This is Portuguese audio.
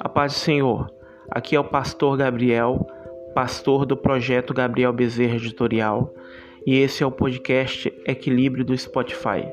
A paz do Senhor. Aqui é o pastor Gabriel, pastor do projeto Gabriel Bezerra Editorial, e esse é o podcast Equilíbrio do Spotify.